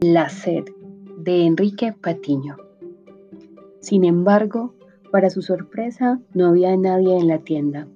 La sed de Enrique Patiño. Sin embargo, para su sorpresa, no había nadie en la tienda.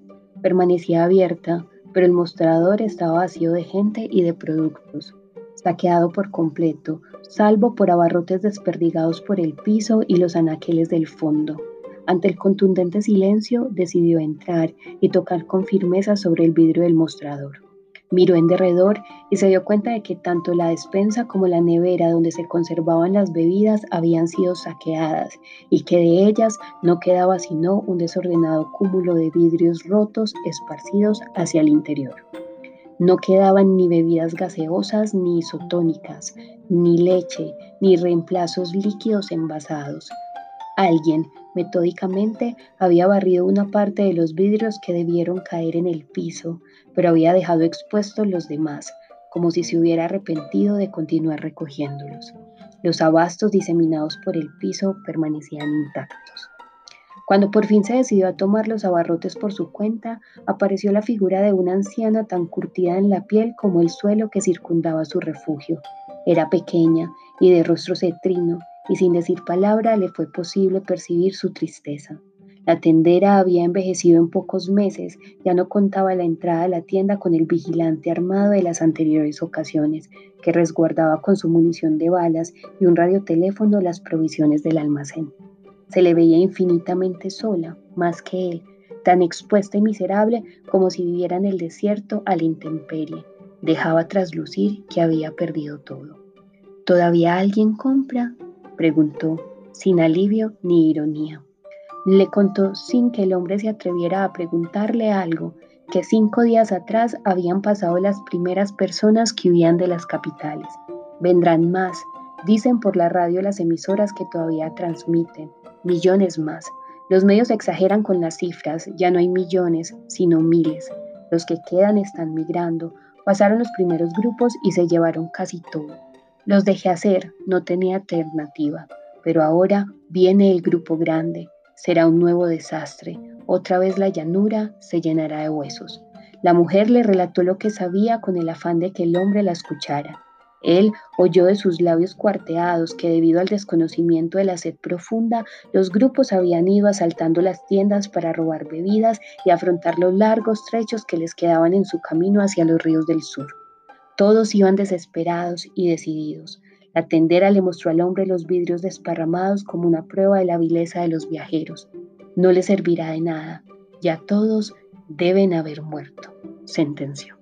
Permanecía abierta, pero el mostrador estaba vacío de gente y de productos, saqueado por completo, salvo por abarrotes desperdigados por el piso y los anaqueles del fondo. Ante el contundente silencio, decidió entrar y tocar con firmeza sobre el vidrio del mostrador. Miró en derredor y se dio cuenta de que tanto la despensa como la nevera donde se conservaban las bebidas habían sido saqueadas y que de ellas no quedaba sino un desordenado cúmulo de vidrios rotos esparcidos hacia el interior. No quedaban ni bebidas gaseosas ni isotónicas, ni leche, ni reemplazos líquidos envasados. Alguien metódicamente había barrido una parte de los vidrios que debieron caer en el piso, pero había dejado expuestos los demás, como si se hubiera arrepentido de continuar recogiéndolos. Los abastos diseminados por el piso permanecían intactos. Cuando por fin se decidió a tomar los abarrotes por su cuenta, apareció la figura de una anciana tan curtida en la piel como el suelo que circundaba su refugio. Era pequeña y de rostro cetrino, y sin decir palabra le fue posible percibir su tristeza. La tendera había envejecido en pocos meses, ya no contaba la entrada a la tienda con el vigilante armado de las anteriores ocasiones, que resguardaba con su munición de balas y un radioteléfono las provisiones del almacén. Se le veía infinitamente sola, más que él, tan expuesta y miserable como si viviera en el desierto a la intemperie. Dejaba traslucir que había perdido todo. ¿Todavía alguien compra? Preguntó, sin alivio ni ironía. Le contó sin que el hombre se atreviera a preguntarle algo, que cinco días atrás habían pasado las primeras personas que huían de las capitales. Vendrán más, dicen por la radio las emisoras que todavía transmiten, millones más. Los medios exageran con las cifras, ya no hay millones, sino miles. Los que quedan están migrando, pasaron los primeros grupos y se llevaron casi todo. Los dejé hacer, no tenía alternativa, pero ahora viene el grupo grande, será un nuevo desastre, otra vez la llanura se llenará de huesos. La mujer le relató lo que sabía con el afán de que el hombre la escuchara. Él oyó de sus labios cuarteados que debido al desconocimiento de la sed profunda, los grupos habían ido asaltando las tiendas para robar bebidas y afrontar los largos trechos que les quedaban en su camino hacia los ríos del sur. Todos iban desesperados y decididos. La tendera le mostró al hombre los vidrios desparramados como una prueba de la vileza de los viajeros. No le servirá de nada. Ya todos deben haber muerto, sentenció.